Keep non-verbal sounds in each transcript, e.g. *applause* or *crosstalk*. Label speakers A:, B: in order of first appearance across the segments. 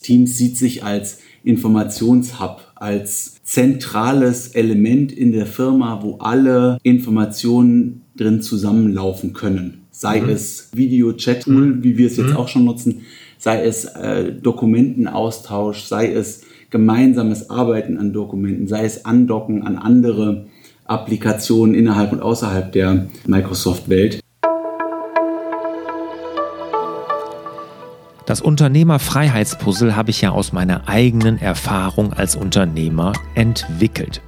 A: Teams sieht sich als Informationshub, als zentrales Element in der Firma, wo alle Informationen drin zusammenlaufen können. Sei mhm. es Video-Chat-Tool, mhm. wie wir es jetzt mhm. auch schon nutzen, sei es äh, Dokumentenaustausch, sei es gemeinsames Arbeiten an Dokumenten, sei es Andocken an andere Applikationen innerhalb und außerhalb der Microsoft-Welt.
B: Das Unternehmerfreiheitspuzzle habe ich ja aus meiner eigenen Erfahrung als Unternehmer entwickelt.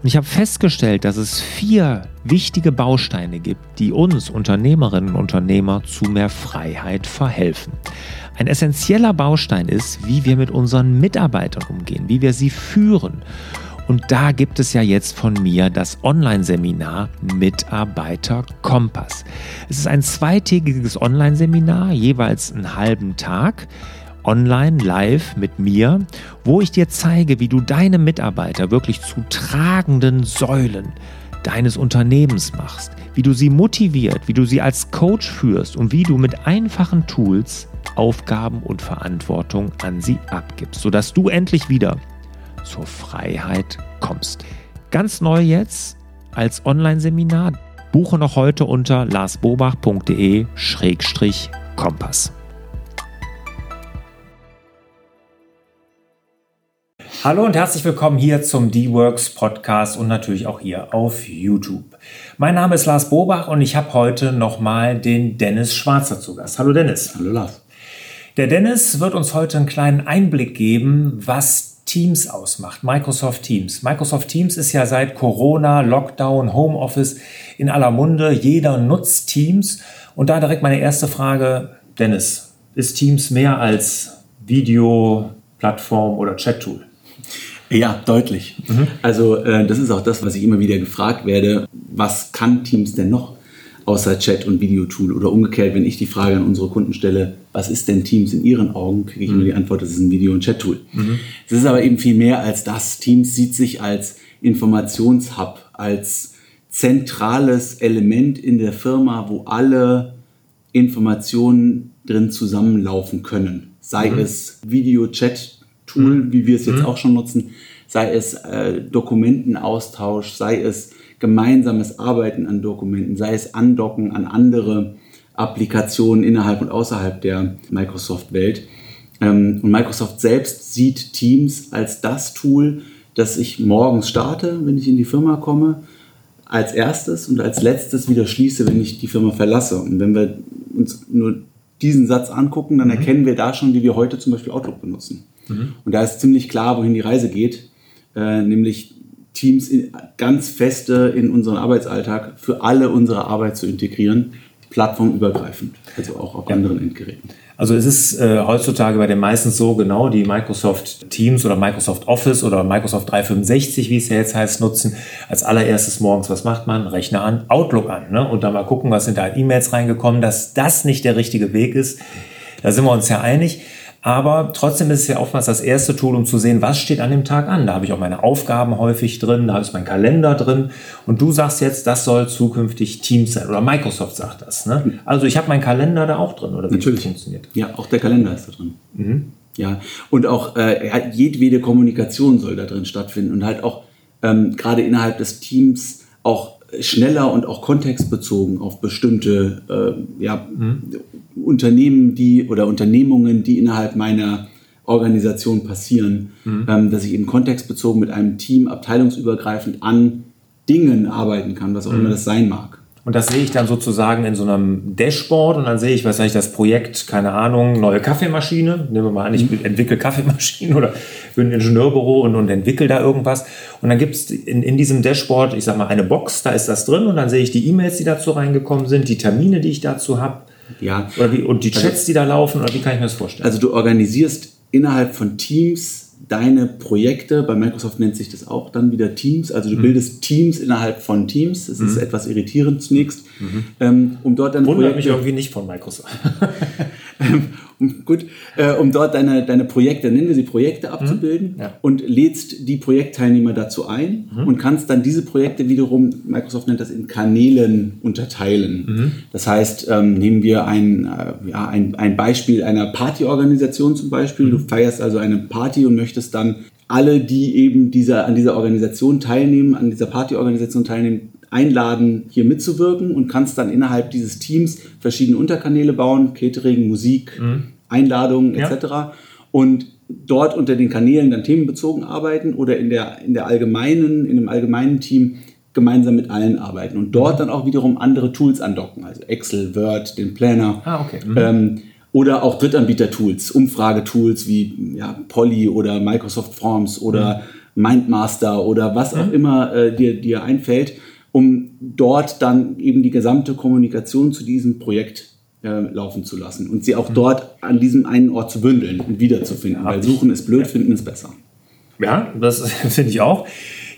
B: Und ich habe festgestellt, dass es vier wichtige Bausteine gibt, die uns Unternehmerinnen und Unternehmer zu mehr Freiheit verhelfen. Ein essentieller Baustein ist, wie wir mit unseren Mitarbeitern umgehen, wie wir sie führen. Und da gibt es ja jetzt von mir das Online-Seminar Mitarbeiter Kompass. Es ist ein zweitägiges Online-Seminar, jeweils einen halben Tag online live mit mir, wo ich dir zeige, wie du deine Mitarbeiter wirklich zu tragenden Säulen deines Unternehmens machst, wie du sie motiviert, wie du sie als Coach führst und wie du mit einfachen Tools Aufgaben und Verantwortung an sie abgibst, sodass du endlich wieder zur Freiheit kommst. Ganz neu jetzt als Online-Seminar. Buche noch heute unter larsbobach.de-kompass. Hallo und herzlich willkommen hier zum D-Works Podcast und natürlich auch hier auf YouTube. Mein Name ist Lars Bobach und ich habe heute nochmal den Dennis Schwarzer zu Gast. Hallo Dennis.
A: Hallo Lars.
B: Der Dennis wird uns heute einen kleinen Einblick geben, was Teams ausmacht, Microsoft Teams. Microsoft Teams ist ja seit Corona, Lockdown, Homeoffice in aller Munde. Jeder nutzt Teams. Und da direkt meine erste Frage, Dennis, ist Teams mehr als Video-Plattform oder Chat-Tool?
A: Ja, deutlich. Mhm. Also äh, das ist auch das, was ich immer wieder gefragt werde. Was kann Teams denn noch? Außer Chat und Videotool? Oder umgekehrt, wenn ich die Frage an unsere Kunden stelle, was ist denn Teams in Ihren Augen, kriege ich mhm. nur die Antwort, das ist ein Video- und Chat-Tool. Mhm. Es ist aber eben viel mehr als das. Teams sieht sich als Informationshub, als zentrales Element in der Firma, wo alle Informationen drin zusammenlaufen können. Sei mhm. es Video-Chat-Tool, mhm. wie wir es jetzt mhm. auch schon nutzen, sei es äh, Dokumentenaustausch, sei es gemeinsames Arbeiten an Dokumenten, sei es Andocken an andere Applikationen innerhalb und außerhalb der Microsoft-Welt. Ähm, und Microsoft selbst sieht Teams als das Tool, das ich morgens starte, wenn ich in die Firma komme, als erstes und als letztes wieder schließe, wenn ich die Firma verlasse. Und wenn wir uns nur diesen Satz angucken, dann mhm. erkennen wir da schon, wie wir heute zum Beispiel Outlook benutzen. Mhm. Und da ist ziemlich klar, wohin die Reise geht, äh, nämlich Teams in, ganz feste in unseren Arbeitsalltag für alle unsere Arbeit zu integrieren, plattformübergreifend, also auch auf ja. anderen Endgeräten.
B: Also es ist äh, heutzutage bei den meisten so genau, die Microsoft Teams oder Microsoft Office oder Microsoft 365, wie es ja jetzt heißt, nutzen. Als allererstes morgens, was macht man? Rechner an, Outlook an ne? und dann mal gucken, was sind da E-Mails reingekommen, dass das nicht der richtige Weg ist. Da sind wir uns ja einig. Aber trotzdem ist es ja oftmals das erste Tool, um zu sehen, was steht an dem Tag an. Da habe ich auch meine Aufgaben häufig drin, da habe ich meinen Kalender drin. Und du sagst jetzt, das soll zukünftig Teams sein. Oder Microsoft sagt das. Ne? Also ich habe meinen Kalender da auch drin. Oder
A: wie Natürlich. funktioniert. Ja, auch der Kalender ist da drin. Mhm. Ja, und auch äh, jedwede Kommunikation soll da drin stattfinden. Und halt auch ähm, gerade innerhalb des Teams auch schneller und auch kontextbezogen auf bestimmte äh, ja, mhm. Unternehmen, die oder Unternehmungen, die innerhalb meiner Organisation passieren, mhm. ähm, dass ich eben kontextbezogen mit einem Team abteilungsübergreifend an Dingen arbeiten kann, was auch mhm. immer das sein mag.
B: Und das sehe ich dann sozusagen in so einem Dashboard und dann sehe ich, was ich das Projekt, keine Ahnung, neue Kaffeemaschine. Nehmen wir mal an, ich mhm. entwickle Kaffeemaschinen *laughs* oder bin ein Ingenieurbüro und, und entwickle da irgendwas. Und dann gibt es in, in diesem Dashboard, ich sag mal, eine Box, da ist das drin und dann sehe ich die E-Mails, die dazu reingekommen sind, die Termine, die ich dazu habe. Ja. Oder wie, und die also Chats, die da laufen, oder wie kann ich mir das vorstellen?
A: Also du organisierst innerhalb von Teams deine Projekte, bei Microsoft nennt sich das auch dann wieder Teams, also du mhm. bildest Teams innerhalb von Teams, das mhm. ist etwas irritierend zunächst, mhm. ähm, um dort dann
B: Wundert Projekte, mich irgendwie nicht von Microsoft. *laughs* *laughs*
A: Ähm, *laughs* gut, äh, um dort deine, deine Projekte, nennen wir sie Projekte abzubilden
B: Mhm. Ja.
A: und lädst die Projektteilnehmer dazu ein
B: Mhm.
A: und kannst dann diese Projekte wiederum, Microsoft nennt das in Kanälen unterteilen.
B: Mhm.
A: Das heißt, ähm, nehmen wir ein, äh, ja, ein, ein Beispiel einer Partyorganisation zum Beispiel.
B: Mhm.
A: Du feierst also eine Party und möchtest dann alle, die eben dieser, an dieser Organisation teilnehmen, an dieser Partyorganisation teilnehmen, einladen, hier mitzuwirken und kannst dann innerhalb dieses Teams verschiedene Unterkanäle bauen, Catering, Musik, Einladungen
B: Ja.
A: etc. Und dort unter den Kanälen dann themenbezogen arbeiten oder in der, in der allgemeinen, in dem allgemeinen Team gemeinsam mit allen arbeiten und dort dann auch wiederum andere Tools andocken, also Excel, Word, den Planner.
B: Ah, okay. Mhm.
A: Ähm, oder auch Drittanbieter-Tools, Umfragetools wie ja, Polly oder Microsoft Forms oder Mindmaster oder was auch immer äh, dir, dir einfällt, um dort dann eben die gesamte Kommunikation zu diesem Projekt äh, laufen zu lassen und sie auch dort an diesem einen Ort zu bündeln und wiederzufinden. Weil suchen ist blöd, finden ist besser.
B: Ja, das *laughs* finde ich auch.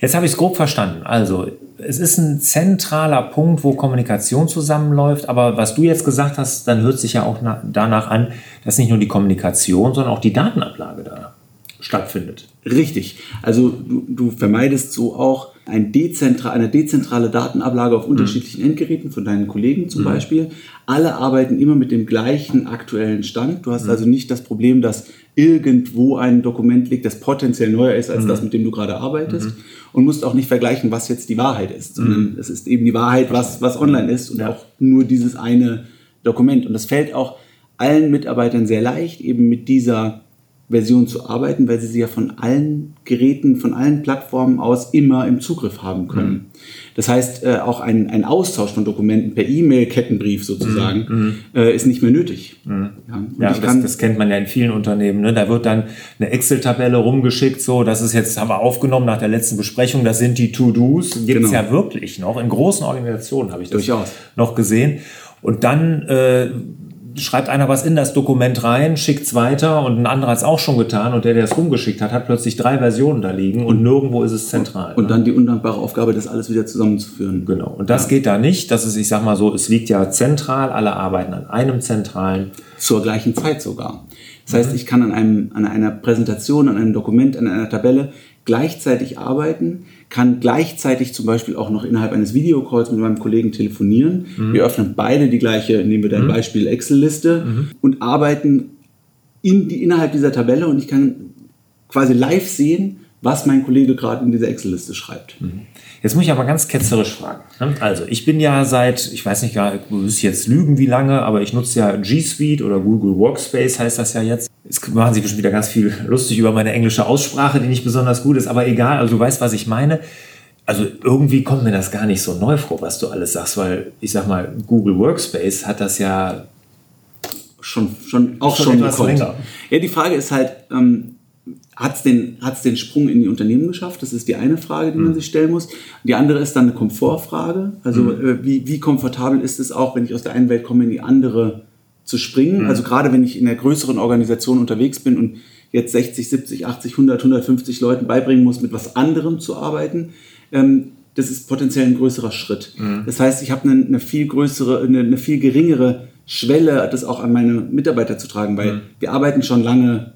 B: Jetzt habe ich es grob verstanden. Also, es ist ein zentraler Punkt, wo Kommunikation zusammenläuft. Aber was du jetzt gesagt hast, dann hört sich ja auch na, danach an, dass nicht nur die Kommunikation, sondern auch die Datenablage da stattfindet.
A: Richtig. Also du, du vermeidest so auch ein dezentra eine dezentrale Datenablage auf unterschiedlichen Endgeräten von deinen Kollegen zum Beispiel. Alle arbeiten immer mit dem gleichen aktuellen Stand. Du hast also nicht das Problem, dass irgendwo ein Dokument liegt, das potenziell neuer ist als das, mit dem du gerade arbeitest. Und musst auch nicht vergleichen, was jetzt die Wahrheit ist, sondern es ist eben die Wahrheit, was, was online ist und
B: Ja.
A: auch nur dieses eine Dokument. Und das fällt auch allen Mitarbeitern sehr leicht, eben mit dieser Version zu arbeiten, weil sie sie ja von allen Geräten, von allen Plattformen aus immer im Zugriff haben können. Das heißt, äh, auch ein, ein Austausch von Dokumenten per E-Mail-Kettenbrief sozusagen äh, ist nicht mehr nötig. Ja, und
B: Ja,
A: ich
B: das, das kennt man ja in vielen Unternehmen. Ne? Da wird dann eine Excel-Tabelle rumgeschickt, so, das ist jetzt, haben wir aufgenommen nach der letzten Besprechung, das sind die To-Dos. Gibt es
A: Genau.
B: ja wirklich noch. In großen Organisationen habe ich das
A: Durchaus.
B: noch gesehen. Und dann äh, schreibt einer was in das Dokument rein, schickt es weiter und ein anderer hat es auch schon getan und der, der es rumgeschickt hat, hat plötzlich drei Versionen da liegen und nirgendwo ist es zentral.
A: und
B: ne?
A: dann die undankbare Aufgabe, das alles wieder zusammenzuführen.
B: Genau. Und das geht da nicht. Das ist, ich sag mal so, es liegt ja zentral, alle arbeiten an einem zentralen.
A: Zur gleichen Zeit sogar. Das heißt, ich kann an, einem, an einer Präsentation, an einem Dokument, an einer Tabelle gleichzeitig arbeiten, kann gleichzeitig zum Beispiel auch noch innerhalb eines Videocalls mit meinem Kollegen telefonieren. Wir öffnen beide die gleiche, nehmen wir dein Beispiel Excel-Liste und arbeiten in die, innerhalb dieser Tabelle und ich kann quasi live sehen, was mein Kollege gerade in dieser Excel-Liste schreibt.
B: Jetzt muss ich aber ganz ketzerisch fragen. ne? Also, ich bin ja seit, ich weiß nicht gar, ich muss jetzt lügen, wie lange, aber ich nutze ja G Suite oder Google Workspace heißt das ja jetzt. Jetzt machen Sie bestimmt wieder ganz viel lustig über meine englische Aussprache, die nicht besonders gut ist, aber egal, also du weißt, was ich meine. Also irgendwie kommt mir das gar nicht so neu vor, was du alles sagst, weil ich sag mal, Google Workspace hat das ja
A: schon, schon auch
B: Schon
A: schon,
B: etwas länger.
A: Ja, die Frage ist halt, ähm, hat es den, hat's den Sprung in die Unternehmen geschafft? Das ist die eine Frage, die man sich stellen muss. Die andere ist dann eine Komfortfrage. Also äh, wie, wie komfortabel ist es auch, wenn ich aus der einen Welt komme, in die andere zu springen? Also gerade wenn ich in einer größeren Organisation unterwegs bin und jetzt 60, 70, 80, 100, 150 Leuten beibringen muss, mit was anderem zu arbeiten, ähm, das ist potenziell ein größerer Schritt. Das heißt, ich habe eine, eine viel größere, eine, eine viel geringere Schwelle, das auch an meine Mitarbeiter zu tragen, weil wir arbeiten schon lange,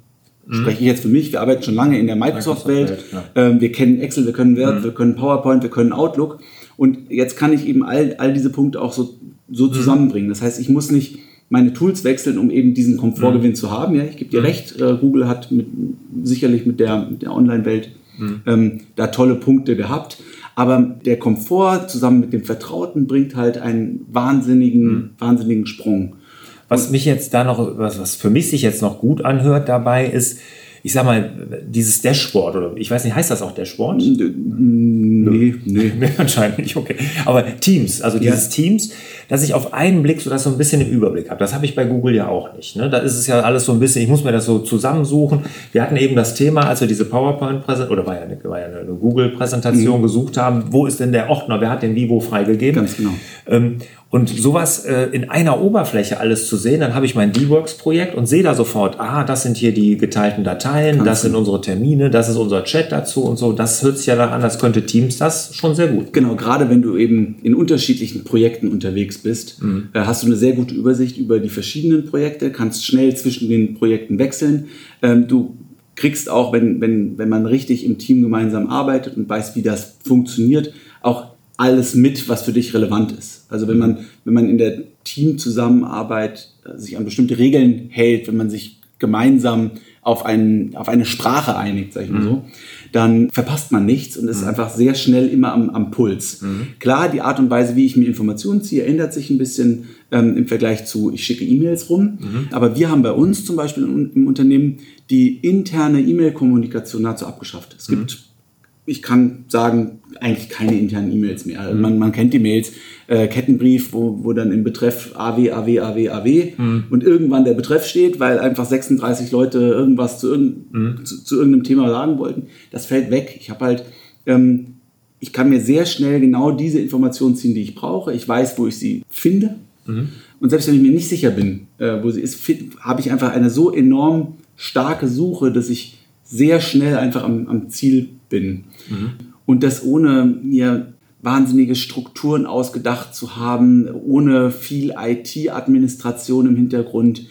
A: spreche ich jetzt für mich, wir arbeiten schon lange in der Microsoft-Welt.
B: Klar.
A: ähm, wir kennen Excel, wir können Word, wir können PowerPoint, wir können Outlook. Und jetzt kann ich eben all, all diese Punkte auch so, so zusammenbringen. Das heißt, ich muss nicht meine Tools wechseln, um eben diesen Komfortgewinn zu haben. Ja, ich gebe dir recht, äh, Google hat mit, sicherlich mit der, der Online-Welt ähm, da tolle Punkte gehabt. Aber der Komfort zusammen mit dem Vertrauten bringt halt einen wahnsinnigen, wahnsinnigen Sprung.
B: Was mich jetzt da noch, was, was für mich sich jetzt noch gut anhört dabei ist, ich sag mal, dieses Dashboard oder ich weiß nicht, heißt das auch Dashboard?
A: Nee, nee. *laughs*
B: Nee, anscheinend nicht, okay. Aber Teams, also dieses Teams, dass ich auf einen Blick so das so ein bisschen im Überblick habe. Das habe ich bei Google ja auch nicht. Ne? Da ist es ja alles so ein bisschen, ich muss mir das so zusammensuchen. Wir hatten eben das Thema, als wir diese PowerPoint-Präsentation, oder war ja eine, ja eine Google-Präsentation gesucht haben, wo ist denn der Ordner, wer hat den Vivo freigegeben?
A: Ganz genau.
B: Ähm, Und sowas äh, in einer Oberfläche alles zu sehen, dann habe ich mein D-Works-Projekt und sehe da sofort, ah, das sind hier die geteilten Dateien, Kannst das sind unsere Termine, das ist unser Chat dazu und so. Das hört sich ja dann an, als könnte Teams das schon sehr gut.
A: Genau, gerade wenn du eben in unterschiedlichen Projekten unterwegs bist, mhm. äh, hast du eine sehr gute Übersicht über die verschiedenen Projekte, kannst schnell zwischen den Projekten wechseln. Ähm, du kriegst auch, wenn, wenn, wenn man richtig im Team gemeinsam arbeitet und weiß, wie das funktioniert, auch alles mit, was für dich relevant ist. Also wenn man, wenn man in der Teamzusammenarbeit äh, sich an bestimmte Regeln hält, wenn man sich gemeinsam auf, einen, auf eine Sprache einigt, sag ich mal so, mhm. dann verpasst man nichts und ist mhm. einfach sehr schnell immer am, am Puls. Mhm. Klar, die Art und Weise, wie ich mir Informationen ziehe, ändert sich ein bisschen ähm, im Vergleich zu, ich schicke E-Mails rum. Mhm. Aber wir haben bei uns zum Beispiel im Unternehmen die interne E-Mail-Kommunikation nahezu abgeschafft. Es gibt mhm ich kann sagen, eigentlich keine internen E-Mails mehr. Also man, man kennt die Mails, äh, Kettenbrief, wo, wo dann im Betreff AW, AW, AW, AW mhm. und irgendwann der Betreff steht, weil einfach 36 Leute irgendwas zu, irgend, mhm. zu, zu, irgendeinem Thema sagen wollten. Das fällt weg. Ich habe halt, ähm, ich kann mir sehr schnell genau diese Informationen ziehen, die ich brauche. Ich weiß, wo ich sie finde. Mhm. Und selbst wenn ich mir nicht sicher bin, äh, wo sie ist, habe ich einfach eine so enorm starke Suche, dass ich sehr schnell einfach am, am Ziel bin. Mhm. Und das ohne mir wahnsinnige Strukturen ausgedacht zu haben, ohne viel IT-Administration im Hintergrund,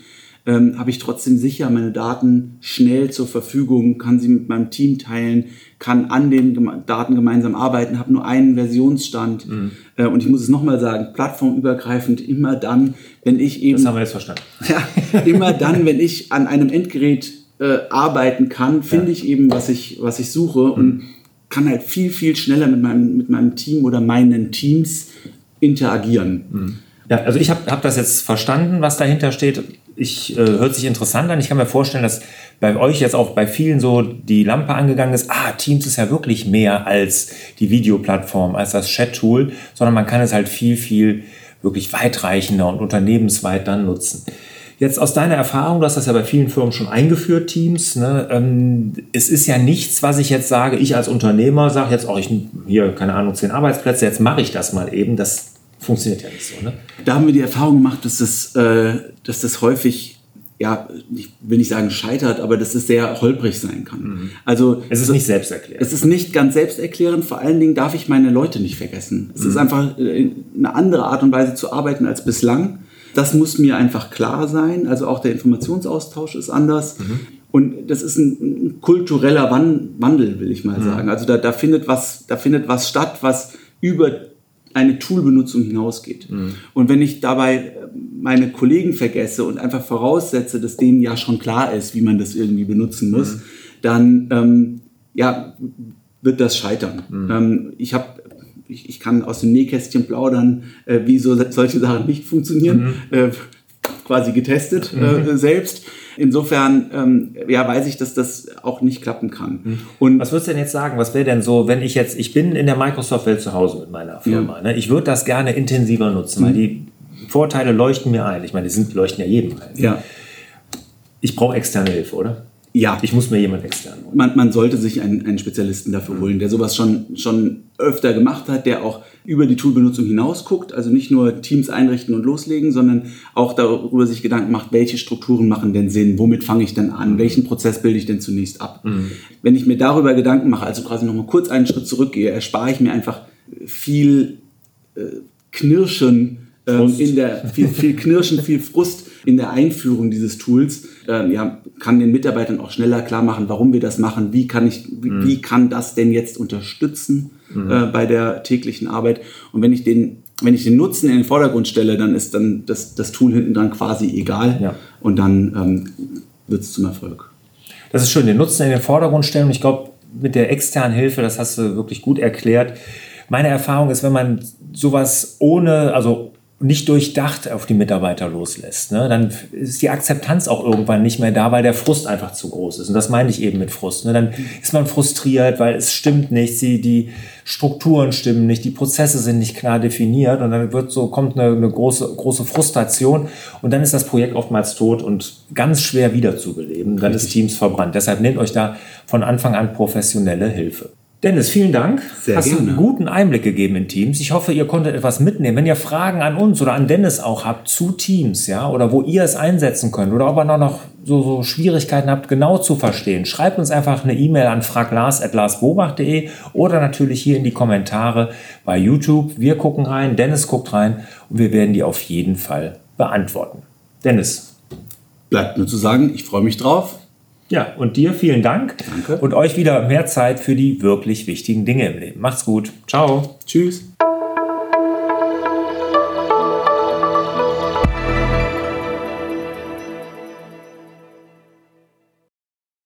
A: ähm, habe ich trotzdem sicher meine Daten schnell zur Verfügung, kann sie mit meinem Team teilen, kann an den Geme Daten gemeinsam arbeiten, habe nur einen Versionsstand. Mhm. Äh, und ich muss es nochmal sagen, plattformübergreifend immer dann, wenn ich eben...
B: Das haben wir jetzt verstanden. *laughs*
A: Ja, immer dann, wenn ich an einem Endgerät äh, arbeiten kann, finde ja. ich eben, was ich, was ich suche mhm. und kann halt viel, viel schneller mit meinem, mit meinem Team oder meinen Teams interagieren.
B: Mhm. Ja, also ich habe hab das jetzt verstanden, was dahinter steht. Ich äh, hört sich interessant an. Ich kann mir vorstellen, dass bei euch jetzt auch bei vielen so die Lampe angegangen ist. Ah, Teams ist ja wirklich mehr als die Videoplattform, als das Chat-Tool, sondern man kann es halt viel, viel wirklich weitreichender und unternehmensweit dann nutzen. Jetzt aus deiner Erfahrung, du hast das ja bei vielen Firmen schon eingeführt, Teams. Ne? Ähm, es ist ja nichts, was ich jetzt sage, ich als Unternehmer sage jetzt auch, ich hier, keine Ahnung, zehn Arbeitsplätze, jetzt mache ich das mal eben. Das funktioniert ja nicht so. Ne?
A: Da haben wir die Erfahrung gemacht, dass das, äh, dass das häufig ja, ich will nicht sagen scheitert, aber dass es sehr holprig sein kann. Mhm.
B: Also es ist nicht selbsterklärend.
A: Es ist nicht ganz selbsterklärend. Vor allen Dingen darf ich meine Leute nicht vergessen. Es mhm. ist einfach äh, eine andere Art und Weise zu arbeiten als bislang. Das muss mir einfach klar sein. Also auch der Informationsaustausch ist anders. Mhm. Und das ist ein, kultureller Wandel, will ich mal mhm. sagen. Also da, da, findet was, da findet was statt, was über eine Toolbenutzung hinausgeht. Mhm. Und wenn ich dabei meine Kollegen vergesse und einfach voraussetze, dass denen ja schon klar ist, wie man das irgendwie benutzen muss, mhm. dann ähm, ja, wird das scheitern. Mhm. Ähm, ich habe ich, ich kann aus dem Nähkästchen plaudern, äh, wie so solche Sachen nicht funktionieren. Mhm. Äh, quasi getestet äh, mhm. selbst. Insofern ähm, ja, weiß ich, dass das auch nicht klappen kann.
B: Mhm. Und was würdest du denn jetzt sagen? Was wäre denn so, wenn ich jetzt, ich bin in der Microsoft-Welt zu Hause mit meiner Firma. Ja. Ne? Ich würde das gerne intensiver nutzen, weil mhm. die Vorteile leuchten mir ein. Ich meine, die sind, leuchten ja jedem ein.
A: Ja.
B: Ich brauche externe Hilfe, oder?
A: Ja.
B: Ich muss mir jemanden extern
A: holen. Man, man sollte sich einen, einen Spezialisten dafür holen, der sowas schon, schon öfter gemacht hat, der auch über die Toolbenutzung hinaus guckt, also nicht nur Teams einrichten und loslegen, sondern auch darüber sich Gedanken macht, welche Strukturen machen denn Sinn, womit fange ich denn an, mhm. welchen Prozess bilde ich denn zunächst ab. Mhm. Wenn ich mir darüber Gedanken mache, also quasi nochmal kurz einen Schritt zurückgehe, erspare ich mir einfach viel äh, Knirschen ähm, in der viel, viel Knirschen, viel Frust in der Einführung dieses Tools. Ähm, ja, kann den Mitarbeitern auch schneller klar machen, warum wir das machen, wie kann ich, wie, mhm. wie kann das denn jetzt unterstützen mhm. äh, bei der täglichen Arbeit. Und wenn ich den wenn ich den Nutzen in den Vordergrund stelle, dann ist dann das, das Tool hinten dran quasi egal ja. und dann ähm, wird es zum Erfolg.
B: Das ist schön, den Nutzen in den Vordergrund stellen. Und ich glaube, mit der externen Hilfe, das hast du wirklich gut erklärt. Meine Erfahrung ist, wenn man sowas ohne, also nicht durchdacht auf die Mitarbeiter loslässt, ne, dann ist die Akzeptanz auch irgendwann nicht mehr da, weil der Frust einfach zu groß ist. Und das meine ich eben mit Frust. Ne. Dann ist man frustriert, weil es stimmt nicht, die, die Strukturen stimmen nicht, die Prozesse sind nicht klar definiert und dann wird so, kommt eine, eine große, große Frustration und dann ist das Projekt oftmals tot und ganz schwer wiederzubeleben. Dann ist Teams verbrannt. Deshalb nehmt euch da von Anfang an professionelle Hilfe. Dennis, vielen Dank.
A: Sehr
B: Hast
A: gerne.
B: einen guten Einblick gegeben in Teams. Ich hoffe, ihr konntet etwas mitnehmen. Wenn ihr Fragen an uns oder an Dennis auch habt zu Teams, ja, oder wo ihr es einsetzen könnt, oder ob ihr noch, so, so Schwierigkeiten habt, genau zu verstehen, schreibt uns einfach eine E-Mail an fraglars.larsbobach.de oder natürlich hier in die Kommentare bei YouTube. Wir gucken rein, Dennis guckt rein und wir werden die auf jeden Fall beantworten. Dennis,
A: Bleibt nur zu sagen, ich freue mich drauf.
B: Ja, und dir vielen Dank.
A: Danke.
B: Und euch wieder mehr Zeit für die wirklich wichtigen Dinge im Leben. Macht's gut. Ciao.
A: Tschüss.